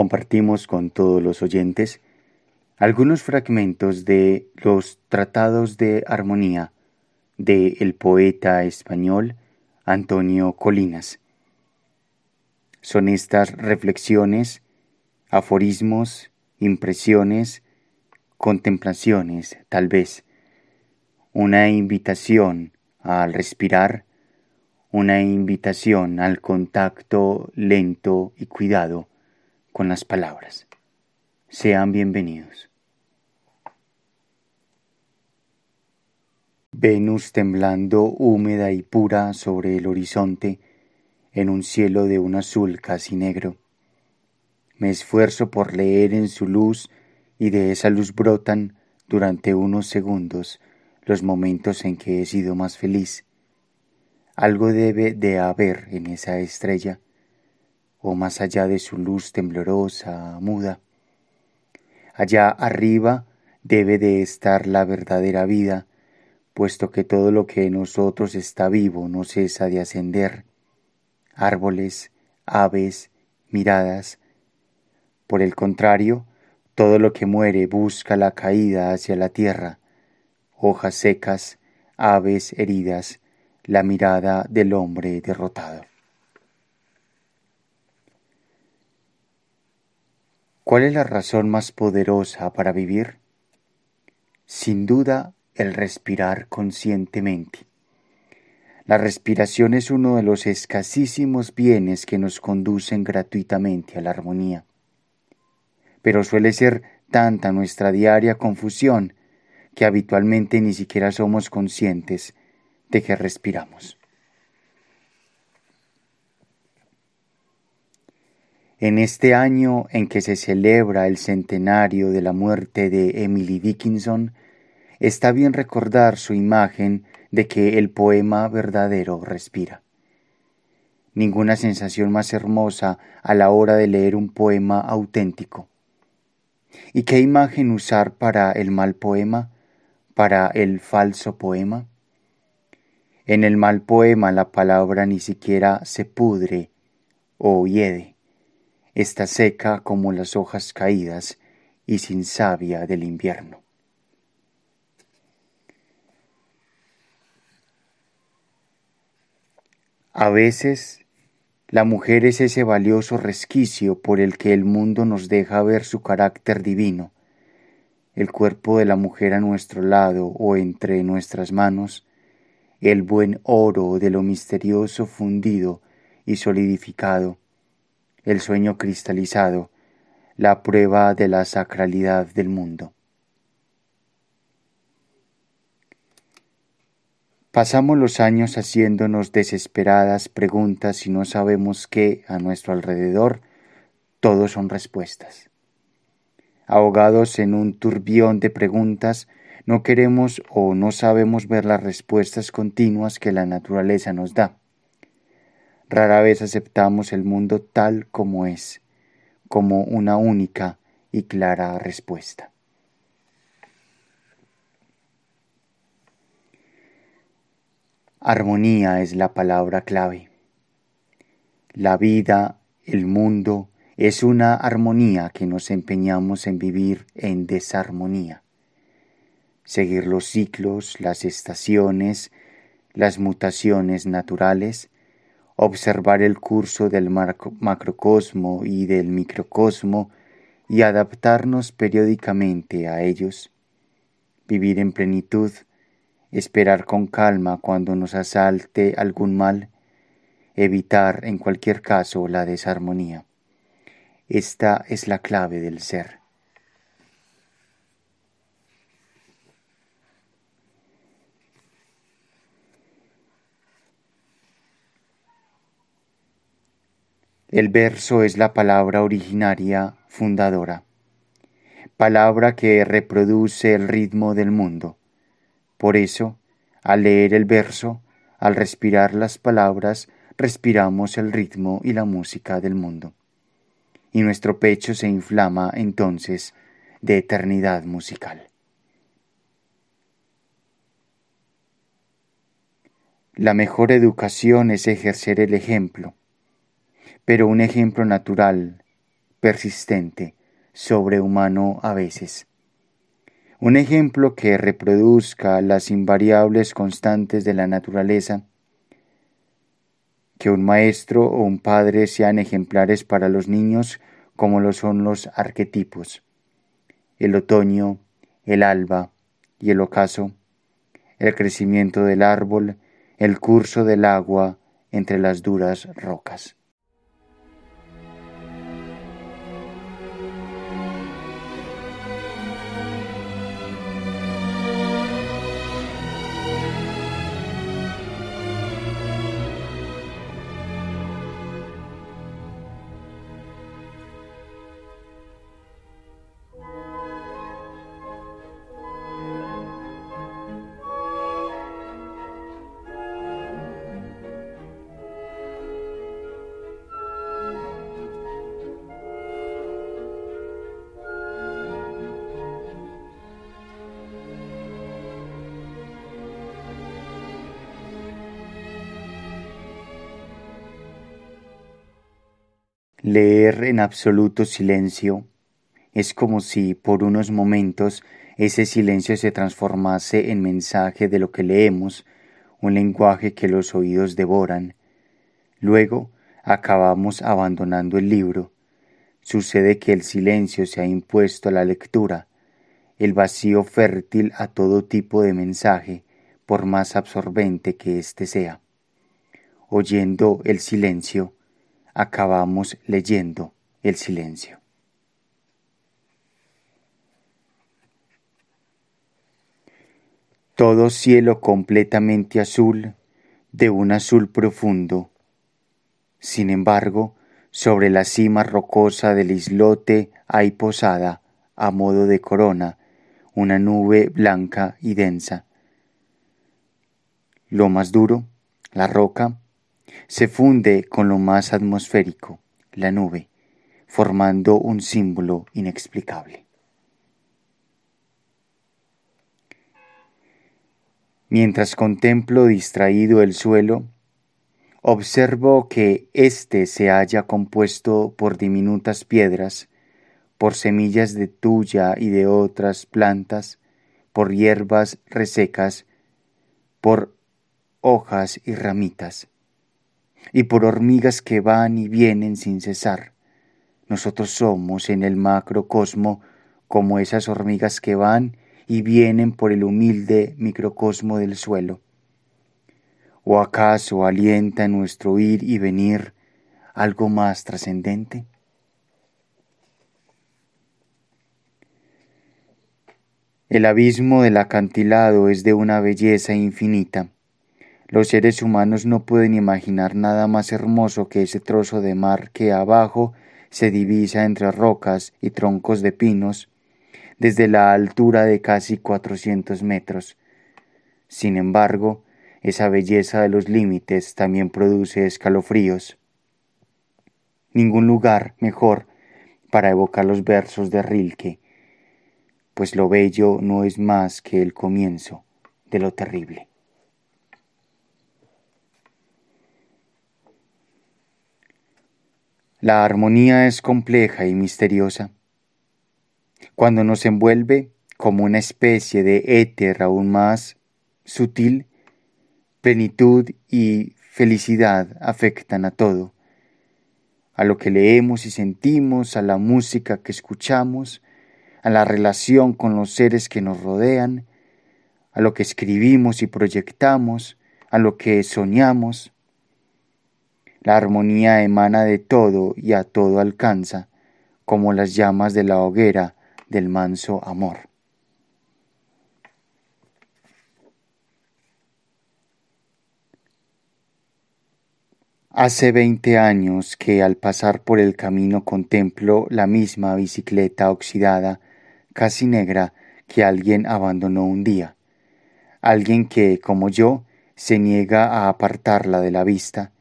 compartimos con todos los oyentes algunos fragmentos de los tratados de armonía de el poeta español Antonio Colinas. Son estas reflexiones, aforismos, impresiones, contemplaciones, tal vez, una invitación al respirar, una invitación al contacto lento y cuidado con las palabras. Sean bienvenidos. Venus temblando húmeda y pura sobre el horizonte en un cielo de un azul casi negro. Me esfuerzo por leer en su luz y de esa luz brotan durante unos segundos los momentos en que he sido más feliz. Algo debe de haber en esa estrella, o más allá de su luz temblorosa, muda. Allá arriba debe de estar la verdadera vida, puesto que todo lo que en nosotros está vivo no cesa de ascender. Árboles, aves, miradas. Por el contrario, todo lo que muere busca la caída hacia la tierra, hojas secas, aves heridas, la mirada del hombre derrotado. ¿Cuál es la razón más poderosa para vivir? Sin duda, el respirar conscientemente. La respiración es uno de los escasísimos bienes que nos conducen gratuitamente a la armonía. Pero suele ser tanta nuestra diaria confusión que habitualmente ni siquiera somos conscientes de que respiramos. En este año en que se celebra el centenario de la muerte de Emily Dickinson, está bien recordar su imagen de que el poema verdadero respira. Ninguna sensación más hermosa a la hora de leer un poema auténtico. ¿Y qué imagen usar para el mal poema? para el falso poema? En el mal poema la palabra ni siquiera se pudre o hiede, está seca como las hojas caídas y sin savia del invierno. A veces la mujer es ese valioso resquicio por el que el mundo nos deja ver su carácter divino, el cuerpo de la mujer a nuestro lado o entre nuestras manos, el buen oro de lo misterioso fundido y solidificado, el sueño cristalizado, la prueba de la sacralidad del mundo. Pasamos los años haciéndonos desesperadas preguntas y no sabemos que a nuestro alrededor todo son respuestas ahogados en un turbión de preguntas, no queremos o no sabemos ver las respuestas continuas que la naturaleza nos da. Rara vez aceptamos el mundo tal como es, como una única y clara respuesta. Armonía es la palabra clave. La vida, el mundo, es una armonía que nos empeñamos en vivir en desarmonía. Seguir los ciclos, las estaciones, las mutaciones naturales, observar el curso del macrocosmo y del microcosmo y adaptarnos periódicamente a ellos, vivir en plenitud, esperar con calma cuando nos asalte algún mal, evitar en cualquier caso la desarmonía. Esta es la clave del ser. El verso es la palabra originaria fundadora, palabra que reproduce el ritmo del mundo. Por eso, al leer el verso, al respirar las palabras, respiramos el ritmo y la música del mundo y nuestro pecho se inflama entonces de eternidad musical. La mejor educación es ejercer el ejemplo, pero un ejemplo natural, persistente, sobrehumano a veces. Un ejemplo que reproduzca las invariables constantes de la naturaleza, que un maestro o un padre sean ejemplares para los niños como lo son los arquetipos, el otoño, el alba y el ocaso, el crecimiento del árbol, el curso del agua entre las duras rocas. Leer en absoluto silencio es como si por unos momentos ese silencio se transformase en mensaje de lo que leemos, un lenguaje que los oídos devoran. Luego acabamos abandonando el libro. Sucede que el silencio se ha impuesto a la lectura, el vacío fértil a todo tipo de mensaje, por más absorbente que éste sea. Oyendo el silencio, acabamos leyendo el silencio. Todo cielo completamente azul, de un azul profundo. Sin embargo, sobre la cima rocosa del islote hay posada, a modo de corona, una nube blanca y densa. Lo más duro, la roca, se funde con lo más atmosférico, la nube, formando un símbolo inexplicable. Mientras contemplo distraído el suelo, observo que éste se haya compuesto por diminutas piedras, por semillas de tuya y de otras plantas, por hierbas resecas, por hojas y ramitas y por hormigas que van y vienen sin cesar. Nosotros somos en el macrocosmo como esas hormigas que van y vienen por el humilde microcosmo del suelo. ¿O acaso alienta en nuestro ir y venir algo más trascendente? El abismo del acantilado es de una belleza infinita los seres humanos no pueden imaginar nada más hermoso que ese trozo de mar que abajo se divisa entre rocas y troncos de pinos desde la altura de casi cuatrocientos metros. Sin embargo, esa belleza de los límites también produce escalofríos. Ningún lugar mejor para evocar los versos de Rilke, pues lo bello no es más que el comienzo de lo terrible. La armonía es compleja y misteriosa. Cuando nos envuelve como una especie de éter aún más sutil, plenitud y felicidad afectan a todo, a lo que leemos y sentimos, a la música que escuchamos, a la relación con los seres que nos rodean, a lo que escribimos y proyectamos, a lo que soñamos, la armonía emana de todo y a todo alcanza, como las llamas de la hoguera del manso amor. Hace veinte años que al pasar por el camino contemplo la misma bicicleta oxidada, casi negra, que alguien abandonó un día. Alguien que, como yo, se niega a apartarla de la vista,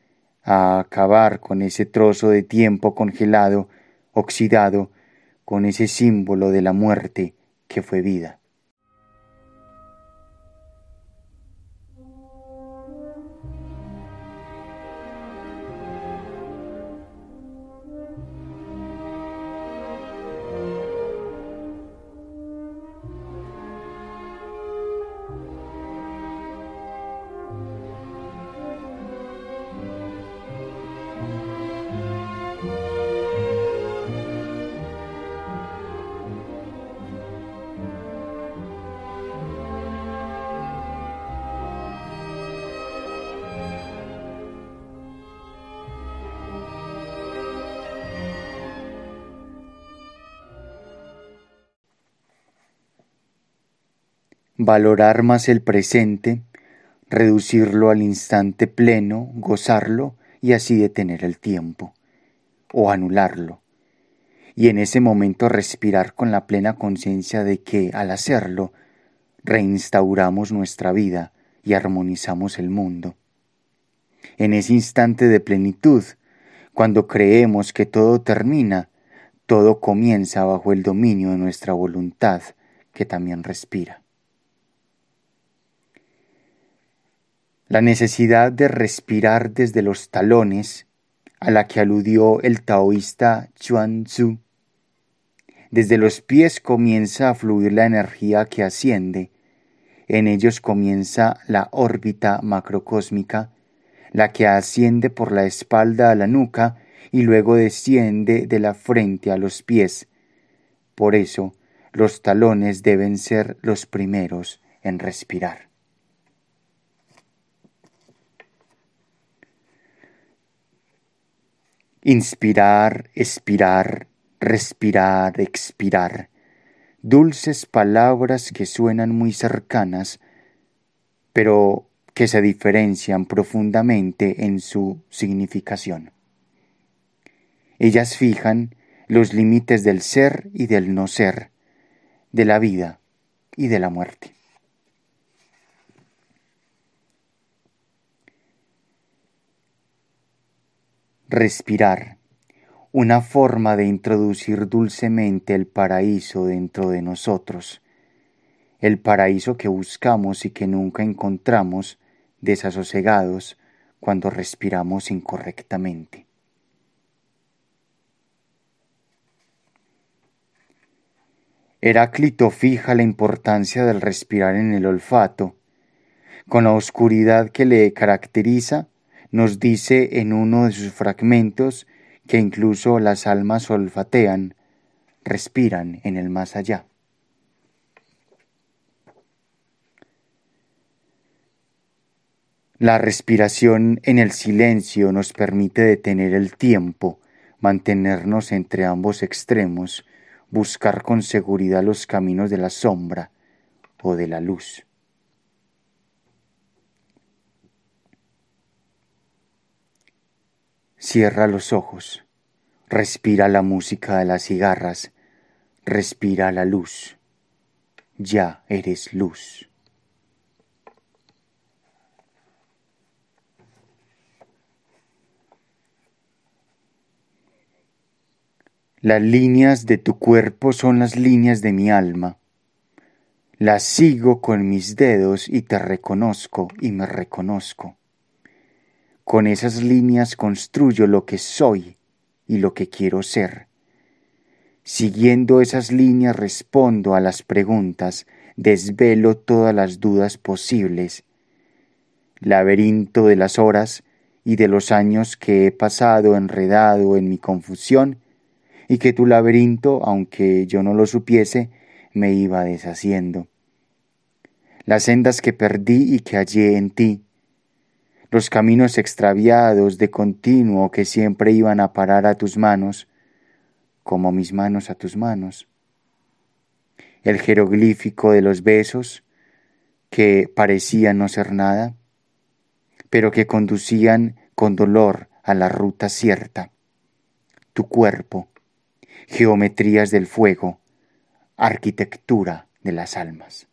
a acabar con ese trozo de tiempo congelado, oxidado, con ese símbolo de la muerte que fue vida. Valorar más el presente, reducirlo al instante pleno, gozarlo y así detener el tiempo, o anularlo, y en ese momento respirar con la plena conciencia de que al hacerlo reinstauramos nuestra vida y armonizamos el mundo. En ese instante de plenitud, cuando creemos que todo termina, todo comienza bajo el dominio de nuestra voluntad, que también respira. La necesidad de respirar desde los talones, a la que aludió el taoísta Chuan Tzu. Desde los pies comienza a fluir la energía que asciende, en ellos comienza la órbita macrocósmica, la que asciende por la espalda a la nuca y luego desciende de la frente a los pies. Por eso, los talones deben ser los primeros en respirar. Inspirar, expirar, respirar, expirar. Dulces palabras que suenan muy cercanas, pero que se diferencian profundamente en su significación. Ellas fijan los límites del ser y del no ser, de la vida y de la muerte. Respirar, una forma de introducir dulcemente el paraíso dentro de nosotros, el paraíso que buscamos y que nunca encontramos desasosegados cuando respiramos incorrectamente. Heráclito fija la importancia del respirar en el olfato. Con la oscuridad que le caracteriza, nos dice en uno de sus fragmentos que incluso las almas olfatean, respiran en el más allá. La respiración en el silencio nos permite detener el tiempo, mantenernos entre ambos extremos, buscar con seguridad los caminos de la sombra o de la luz. Cierra los ojos, respira la música de las cigarras, respira la luz. Ya eres luz. Las líneas de tu cuerpo son las líneas de mi alma. Las sigo con mis dedos y te reconozco y me reconozco. Con esas líneas construyo lo que soy y lo que quiero ser. Siguiendo esas líneas respondo a las preguntas, desvelo todas las dudas posibles. Laberinto de las horas y de los años que he pasado enredado en mi confusión, y que tu laberinto, aunque yo no lo supiese, me iba deshaciendo. Las sendas que perdí y que hallé en ti, los caminos extraviados de continuo que siempre iban a parar a tus manos, como mis manos a tus manos. El jeroglífico de los besos, que parecían no ser nada, pero que conducían con dolor a la ruta cierta. Tu cuerpo, geometrías del fuego, arquitectura de las almas.